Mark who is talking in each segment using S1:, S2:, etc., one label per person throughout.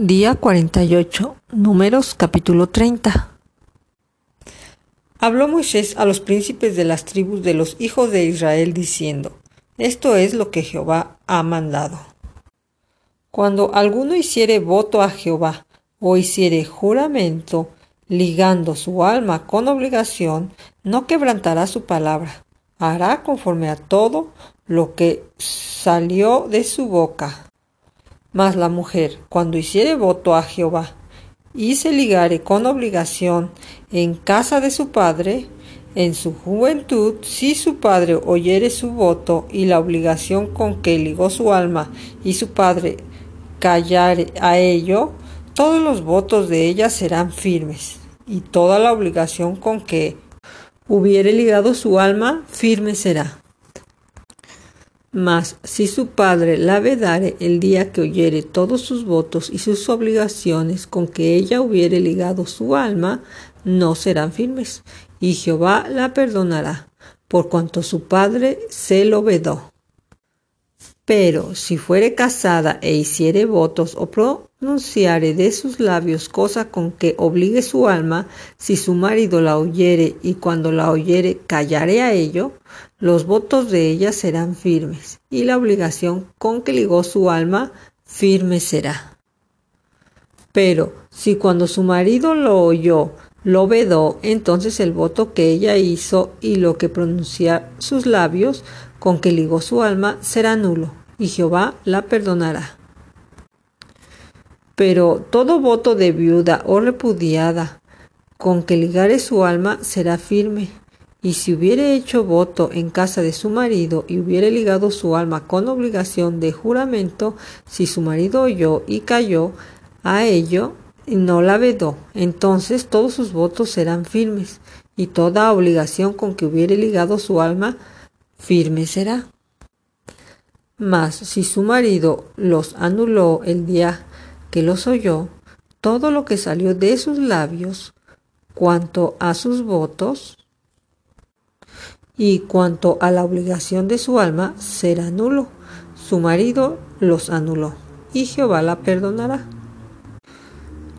S1: Día 48. Números capítulo 30. Habló Moisés a los príncipes de las tribus de los hijos de Israel diciendo, Esto es lo que Jehová ha mandado. Cuando alguno hiciere voto a Jehová o hiciere juramento, ligando su alma con obligación, no quebrantará su palabra, hará conforme a todo lo que salió de su boca mas la mujer, cuando hiciere voto a Jehová y se ligare con obligación en casa de su padre, en su juventud, si su padre oyere su voto y la obligación con que ligó su alma y su padre callare a ello, todos los votos de ella serán firmes, y toda la obligación con que hubiere ligado su alma firme será. Mas si su padre la vedare el día que oyere todos sus votos y sus obligaciones con que ella hubiere ligado su alma, no serán firmes, y Jehová la perdonará, por cuanto su padre se lo vedó. Pero si fuere casada e hiciere votos o pronunciare de sus labios cosa con que obligue su alma, si su marido la oyere y cuando la oyere callare a ello, los votos de ella serán firmes, y la obligación con que ligó su alma firme será. Pero si cuando su marido lo oyó, lo vedó, entonces el voto que ella hizo y lo que pronuncia sus labios con que ligó su alma será nulo, y Jehová la perdonará. Pero todo voto de viuda o repudiada con que ligare su alma será firme, y si hubiere hecho voto en casa de su marido y hubiere ligado su alma con obligación de juramento, si su marido oyó y cayó a ello y no la vedó, entonces todos sus votos serán firmes, y toda obligación con que hubiere ligado su alma firme será. Mas si su marido los anuló el día que los oyó, todo lo que salió de sus labios, cuanto a sus votos, y cuanto a la obligación de su alma, será nulo. Su marido los anuló, y Jehová la perdonará.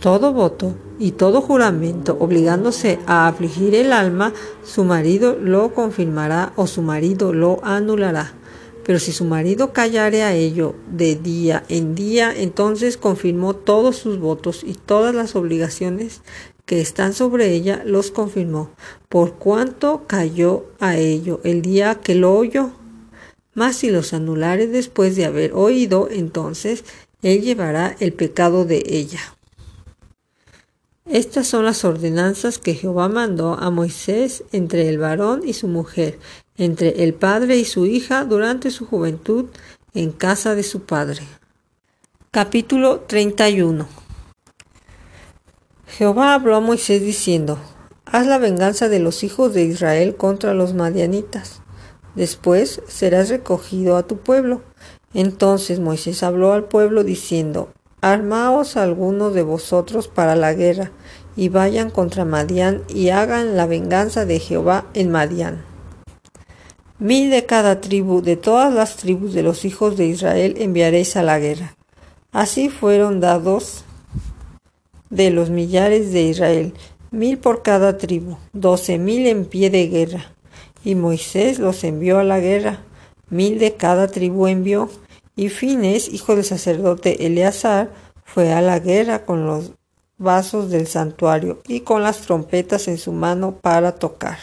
S1: Todo voto y todo juramento obligándose a afligir el alma, su marido lo confirmará o su marido lo anulará. Pero si su marido callare a ello de día en día, entonces confirmó todos sus votos y todas las obligaciones que están sobre ella los confirmó, por cuanto cayó a ello el día que lo oyó. Mas si los anulare después de haber oído, entonces él llevará el pecado de ella. Estas son las ordenanzas que Jehová mandó a Moisés entre el varón y su mujer, entre el padre y su hija durante su juventud en casa de su padre. Capítulo 31 Jehová habló a Moisés diciendo, Haz la venganza de los hijos de Israel contra los madianitas. Después serás recogido a tu pueblo. Entonces Moisés habló al pueblo diciendo, Armaos algunos de vosotros para la guerra, y vayan contra Madián y hagan la venganza de Jehová en Madián. Mil de cada tribu, de todas las tribus de los hijos de Israel enviaréis a la guerra. Así fueron dados de los millares de Israel, mil por cada tribu, doce mil en pie de guerra. Y Moisés los envió a la guerra, mil de cada tribu envió, y Fines, hijo del sacerdote Eleazar, fue a la guerra con los vasos del santuario y con las trompetas en su mano para tocar.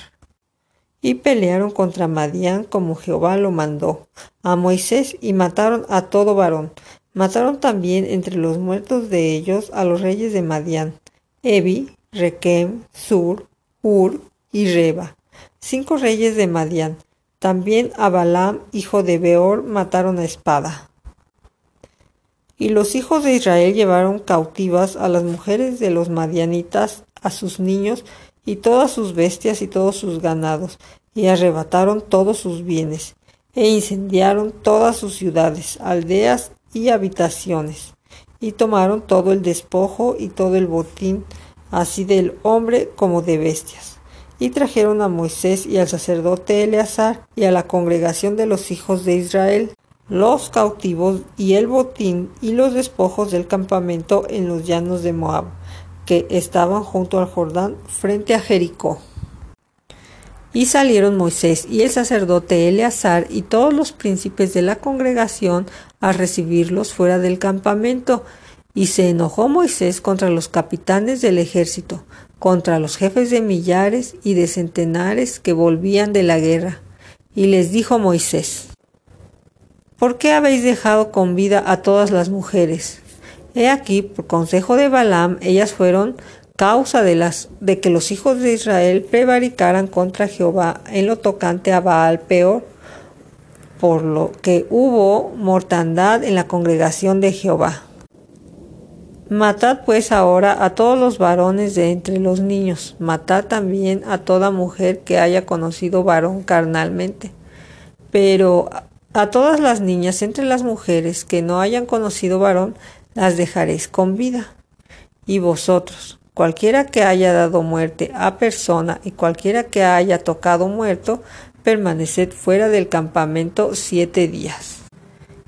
S1: Y pelearon contra Madián como Jehová lo mandó a Moisés y mataron a todo varón, Mataron también entre los muertos de ellos a los reyes de Madián, Evi, Requem, Sur, Ur y Reba, cinco reyes de Madián. También a Balaam, hijo de Beor, mataron a espada. Y los hijos de Israel llevaron cautivas a las mujeres de los madianitas, a sus niños, y todas sus bestias y todos sus ganados, y arrebataron todos sus bienes, e incendiaron todas sus ciudades, aldeas y habitaciones, y tomaron todo el despojo y todo el botín, así del hombre como de bestias. Y trajeron a Moisés y al sacerdote Eleazar y a la congregación de los hijos de Israel los cautivos y el botín y los despojos del campamento en los llanos de Moab, que estaban junto al Jordán frente a Jericó. Y salieron Moisés y el sacerdote Eleazar y todos los príncipes de la congregación a recibirlos fuera del campamento. Y se enojó Moisés contra los capitanes del ejército, contra los jefes de millares y de centenares que volvían de la guerra. Y les dijo Moisés, ¿Por qué habéis dejado con vida a todas las mujeres? He aquí, por consejo de Balaam, ellas fueron causa de, las, de que los hijos de Israel prevaricaran contra Jehová en lo tocante a Baal peor, por lo que hubo mortandad en la congregación de Jehová. Matad pues ahora a todos los varones de entre los niños, matad también a toda mujer que haya conocido varón carnalmente. Pero a todas las niñas entre las mujeres que no hayan conocido varón, las dejaréis con vida. Y vosotros, Cualquiera que haya dado muerte a persona y cualquiera que haya tocado muerto, permaneced fuera del campamento siete días.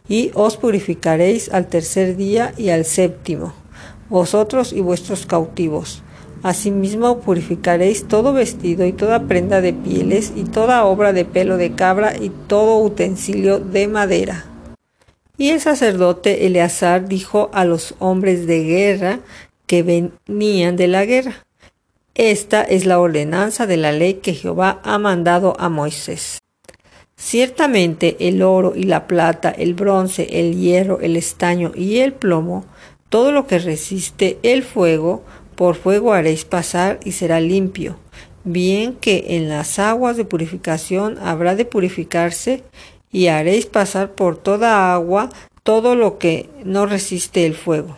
S1: Y os purificaréis al tercer día y al séptimo, vosotros y vuestros cautivos. Asimismo purificaréis todo vestido y toda prenda de pieles y toda obra de pelo de cabra y todo utensilio de madera. Y el sacerdote Eleazar dijo a los hombres de guerra que venían de la guerra. Esta es la ordenanza de la ley que Jehová ha mandado a Moisés. Ciertamente el oro y la plata, el bronce, el hierro, el estaño y el plomo, todo lo que resiste el fuego, por fuego haréis pasar y será limpio. Bien que en las aguas de purificación habrá de purificarse y haréis pasar por toda agua todo lo que no resiste el fuego.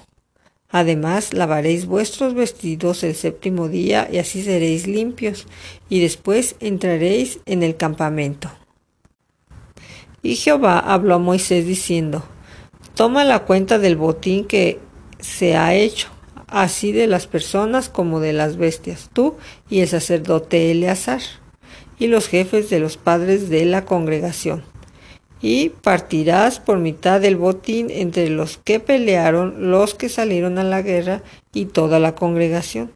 S1: Además, lavaréis vuestros vestidos el séptimo día y así seréis limpios, y después entraréis en el campamento. Y Jehová habló a Moisés diciendo, Toma la cuenta del botín que se ha hecho, así de las personas como de las bestias, tú y el sacerdote Eleazar, y los jefes de los padres de la congregación y partirás por mitad del botín entre los que pelearon, los que salieron a la guerra y toda la congregación.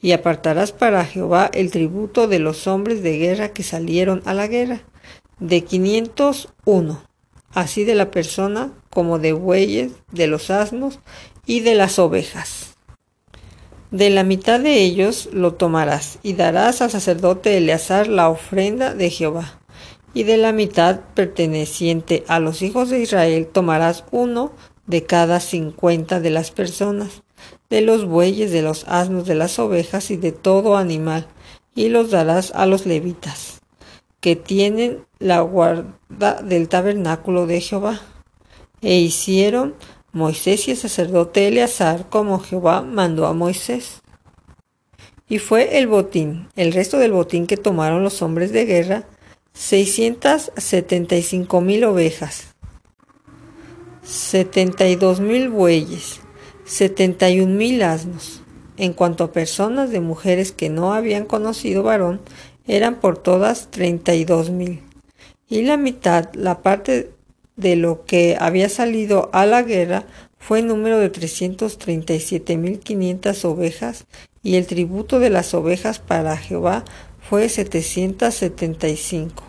S1: Y apartarás para Jehová el tributo de los hombres de guerra que salieron a la guerra, de quinientos uno, así de la persona como de bueyes, de los asnos y de las ovejas. De la mitad de ellos lo tomarás y darás al sacerdote Eleazar la ofrenda de Jehová y de la mitad perteneciente a los hijos de Israel tomarás uno de cada cincuenta de las personas, de los bueyes, de los asnos, de las ovejas y de todo animal, y los darás a los levitas, que tienen la guarda del tabernáculo de Jehová. E hicieron Moisés y el sacerdote Eleazar como Jehová mandó a Moisés. Y fue el botín, el resto del botín que tomaron los hombres de guerra, 675 mil ovejas, 72 mil bueyes, 71 mil asnos. En cuanto a personas de mujeres que no habían conocido varón, eran por todas 32 mil. Y la mitad, la parte de lo que había salido a la guerra, fue número de 337 mil 500 ovejas, y el tributo de las ovejas para Jehová fue 775.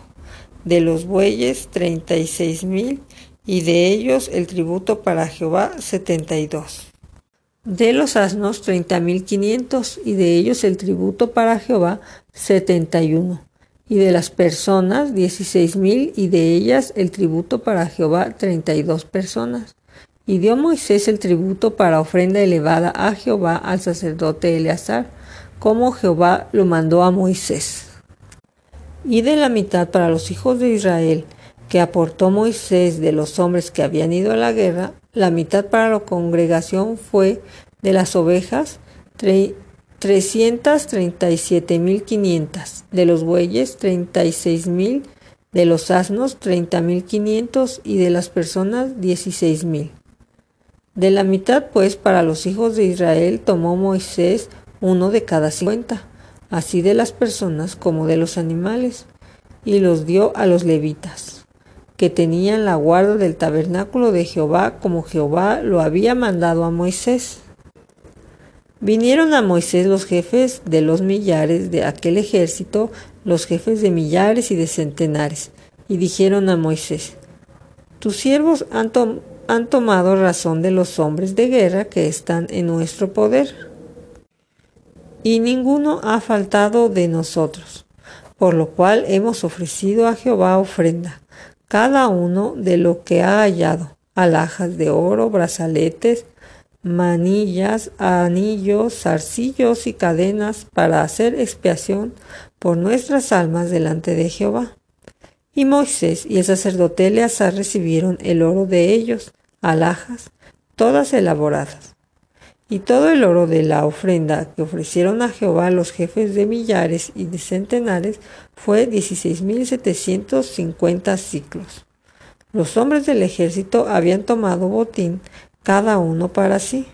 S1: De los bueyes, 36 mil, y de ellos el tributo para Jehová, 72. De los asnos, treinta mil quinientos, y de ellos el tributo para Jehová, 71. Y de las personas, dieciséis mil, y de ellas el tributo para Jehová, treinta y dos personas. Y dio Moisés el tributo para ofrenda elevada a Jehová al sacerdote Eleazar, como Jehová lo mandó a Moisés. Y de la mitad para los hijos de Israel que aportó Moisés de los hombres que habían ido a la guerra, la mitad para la congregación fue de las ovejas trescientas treinta y siete mil quinientas, de los bueyes treinta y seis mil, de los asnos treinta mil quinientos y de las personas dieciséis mil. De la mitad pues para los hijos de Israel tomó Moisés uno de cada cincuenta, así de las personas como de los animales, y los dio a los levitas. que tenían la guarda del tabernáculo de Jehová, como Jehová lo había mandado a Moisés. Vinieron a Moisés los jefes de los millares de aquel ejército, los jefes de millares y de centenares, y dijeron a Moisés, Tus siervos han, han tomado razón de los hombres de guerra que están en nuestro poder, y ninguno ha faltado de nosotros, por lo cual hemos ofrecido a Jehová ofrenda, cada uno de lo que ha hallado, alhajas de oro, brazaletes, manillas, anillos, zarcillos y cadenas para hacer expiación por nuestras almas delante de Jehová. Y Moisés y el sacerdote Eleazar recibieron el oro de ellos, alhajas, todas elaboradas. Y todo el oro de la ofrenda que ofrecieron a Jehová los jefes de millares y de centenares fue dieciséis mil setecientos cincuenta ciclos. Los hombres del ejército habían tomado botín cada uno para sí.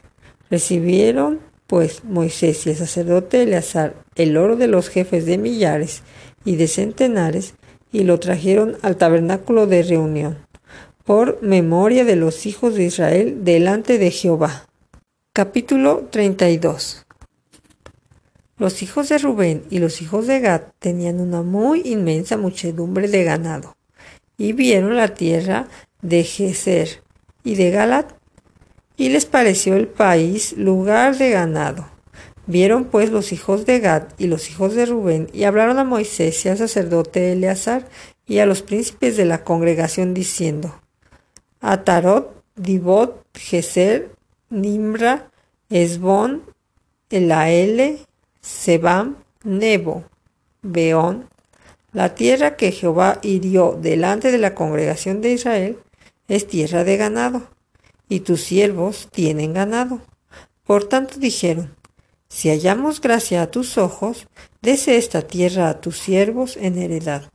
S1: Recibieron, pues, Moisés y el sacerdote Eleazar el oro de los jefes de millares y de centenares y lo trajeron al tabernáculo de reunión, por memoria de los hijos de Israel delante de Jehová. Capítulo 32 Los hijos de Rubén y los hijos de Gad tenían una muy inmensa muchedumbre de ganado, y vieron la tierra de Geser y de Galat y les pareció el país lugar de ganado. Vieron pues los hijos de Gad y los hijos de Rubén y hablaron a Moisés y al sacerdote Eleazar y a los príncipes de la congregación diciendo, Atarot, Dibot, Geser, Nimra, Esbón, Elaele, Sebam, Nebo, Beón, la tierra que Jehová hirió delante de la congregación de Israel es tierra de ganado y tus siervos tienen ganado. Por tanto dijeron, si hallamos gracia a tus ojos, dese esta tierra a tus siervos en heredad,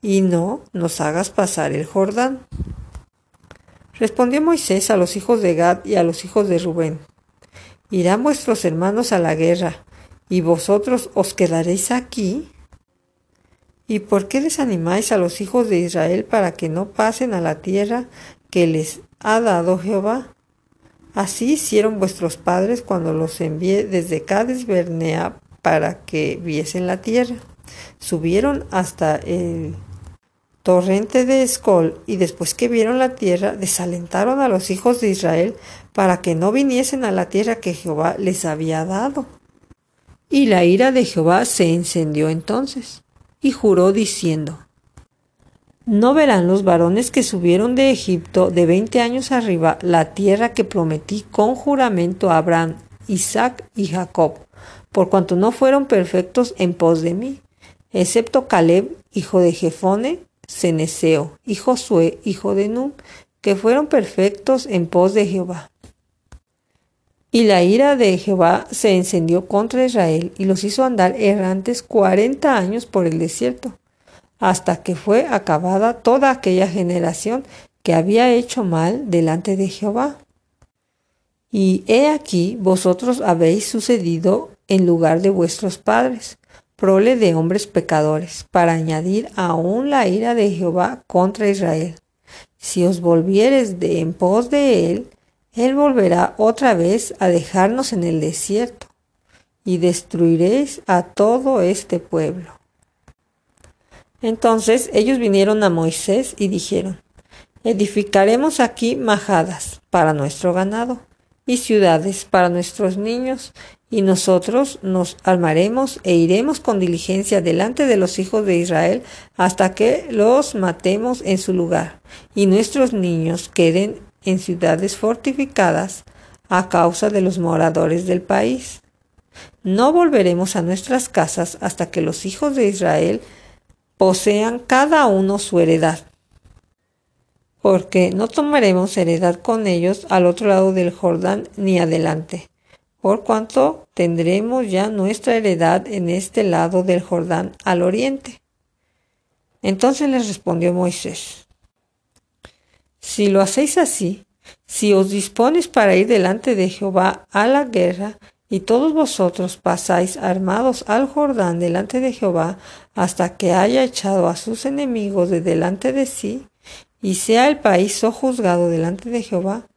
S1: y no nos hagas pasar el Jordán. Respondió Moisés a los hijos de Gad y a los hijos de Rubén, ¿irán vuestros hermanos a la guerra, y vosotros os quedaréis aquí? ¿Y por qué desanimáis a los hijos de Israel para que no pasen a la tierra que les ha dado Jehová. Así hicieron vuestros padres cuando los envié desde Cades Bernea para que viesen la tierra. Subieron hasta el torrente de Escol y después que vieron la tierra desalentaron a los hijos de Israel para que no viniesen a la tierra que Jehová les había dado. Y la ira de Jehová se encendió entonces y juró diciendo no verán los varones que subieron de Egipto de veinte años arriba la tierra que prometí con juramento a Abraham, Isaac y Jacob, por cuanto no fueron perfectos en pos de mí, excepto Caleb, hijo de Jefone, Ceneseo, y Josué, hijo de Nun, que fueron perfectos en pos de Jehová. Y la ira de Jehová se encendió contra Israel y los hizo andar errantes cuarenta años por el desierto hasta que fue acabada toda aquella generación que había hecho mal delante de Jehová. Y he aquí vosotros habéis sucedido en lugar de vuestros padres, prole de hombres pecadores, para añadir aún la ira de Jehová contra Israel. Si os volviereis de en pos de él, él volverá otra vez a dejarnos en el desierto, y destruiréis a todo este pueblo. Entonces ellos vinieron a Moisés y dijeron, edificaremos aquí majadas para nuestro ganado y ciudades para nuestros niños, y nosotros nos armaremos e iremos con diligencia delante de los hijos de Israel hasta que los matemos en su lugar, y nuestros niños queden en ciudades fortificadas a causa de los moradores del país. No volveremos a nuestras casas hasta que los hijos de Israel posean cada uno su heredad, porque no tomaremos heredad con ellos al otro lado del Jordán ni adelante, por cuanto tendremos ya nuestra heredad en este lado del Jordán al oriente. Entonces les respondió Moisés, Si lo hacéis así, si os dispones para ir delante de Jehová a la guerra, y todos vosotros pasáis armados al Jordán delante de Jehová hasta que haya echado a sus enemigos de delante de sí, y sea el país sojuzgado delante de Jehová,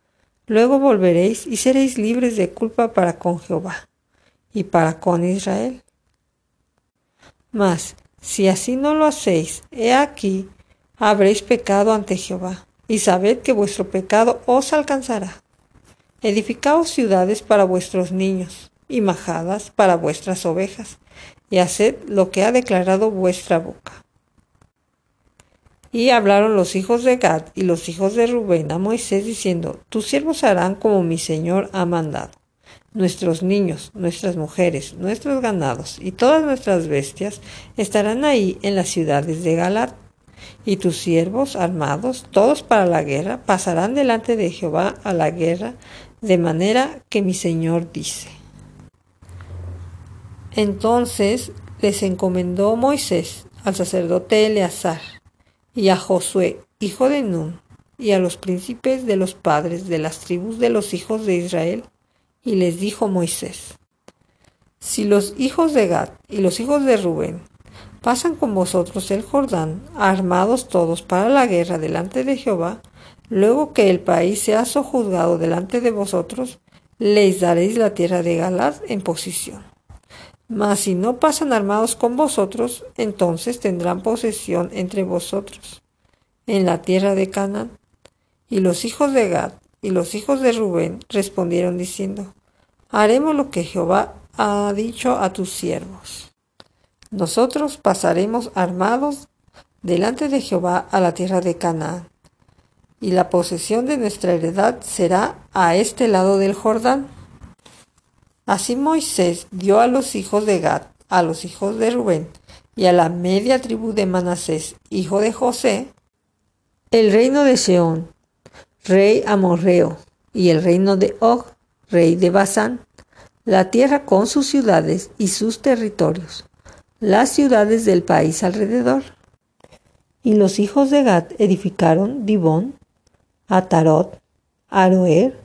S1: luego volveréis y seréis libres de culpa para con Jehová y para con Israel. Mas, si así no lo hacéis, he aquí, habréis pecado ante Jehová, y sabed que vuestro pecado os alcanzará. Edificaos ciudades para vuestros niños, y majadas para vuestras ovejas, y haced lo que ha declarado vuestra boca. Y hablaron los hijos de Gad y los hijos de Rubén a Moisés diciendo, Tus siervos harán como mi Señor ha mandado. Nuestros niños, nuestras mujeres, nuestros ganados y todas nuestras bestias estarán ahí en las ciudades de Galat. Y tus siervos armados, todos para la guerra, pasarán delante de Jehová a la guerra, de manera que mi Señor dice. Entonces les encomendó Moisés al sacerdote Eleazar y a Josué, hijo de Nun, y a los príncipes de los padres de las tribus de los hijos de Israel, y les dijo Moisés, Si los hijos de Gad y los hijos de Rubén pasan con vosotros el Jordán, armados todos para la guerra delante de Jehová, luego que el país sea sojuzgado delante de vosotros, les daréis la tierra de Galad en posición. Mas si no pasan armados con vosotros, entonces tendrán posesión entre vosotros en la tierra de Canaán. Y los hijos de Gad y los hijos de Rubén respondieron diciendo, Haremos lo que Jehová ha dicho a tus siervos. Nosotros pasaremos armados delante de Jehová a la tierra de Canaán, y la posesión de nuestra heredad será a este lado del Jordán. Así Moisés dio a los hijos de Gad, a los hijos de Rubén y a la media tribu de Manasés, hijo de José, el reino de Seón, rey amorreo, y el reino de Og, rey de Basán, la tierra con sus ciudades y sus territorios, las ciudades del país alrededor. Y los hijos de Gad edificaron Dibón, Atarot, Aroer,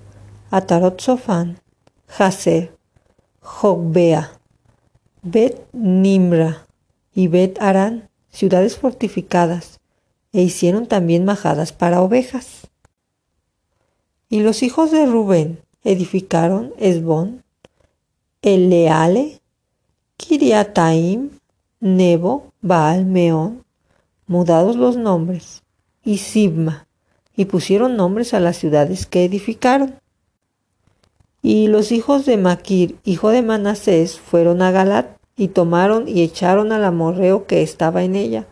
S1: Atarot Sofán, Jaser, Jogbea, Bet Nimra y Bet Arán, ciudades fortificadas, e hicieron también majadas para ovejas. Y los hijos de Rubén edificaron Esbón, Eleale, Kiriataim, Nebo, Baal, Meón, mudados los nombres, y Sibma, y pusieron nombres a las ciudades que edificaron. Y los hijos de Maquir, hijo de Manasés, fueron a Galat y tomaron y echaron al amorreo que estaba en ella.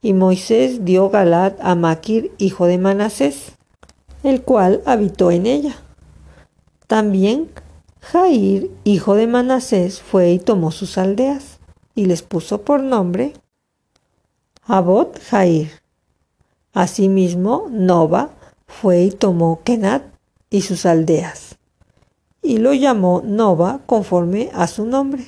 S1: Y Moisés dio Galat a Maquir, hijo de Manasés, el cual habitó en ella. También Jair, hijo de Manasés, fue y tomó sus aldeas y les puso por nombre Abot Jair. Asimismo, Nova fue y tomó Kenat y sus aldeas y lo llamó Nova conforme a su nombre.